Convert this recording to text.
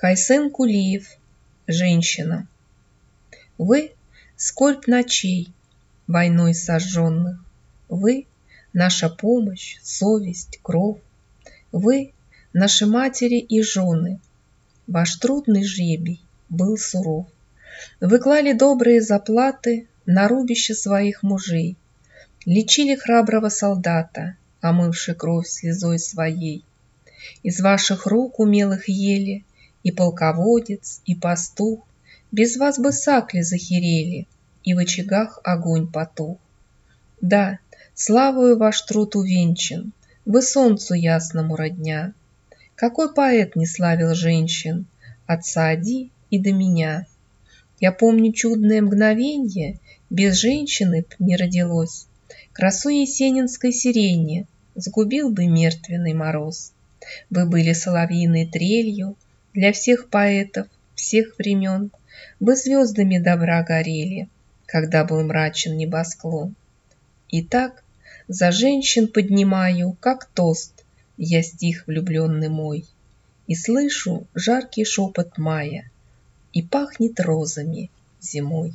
Кайсен Кулиев. Женщина. Вы — скорбь ночей, войной сожженных. Вы — наша помощь, совесть, кровь. Вы — наши матери и жены. Ваш трудный жребий был суров. Вы клали добрые заплаты На рубище своих мужей, Лечили храброго солдата, Омывши кровь слезой своей. Из ваших рук умелых ели И полководец, и пастух, Без вас бы сакли захерели, И в очагах огонь потух. Да, славою ваш труд увенчан, Вы солнцу ясному родня. Какой поэт не славил женщин От Саади и до меня? Я помню чудное мгновенье, Без женщины б не родилось. Красу есенинской сирени Сгубил бы мертвенный мороз. Вы были соловьиной трелью Для всех поэтов всех времен. Вы звездами добра горели, Когда был мрачен небосклон. Итак, за женщин поднимаю, Как тост, я стих влюбленный мой, И слышу жаркий шепот мая, И пахнет розами зимой.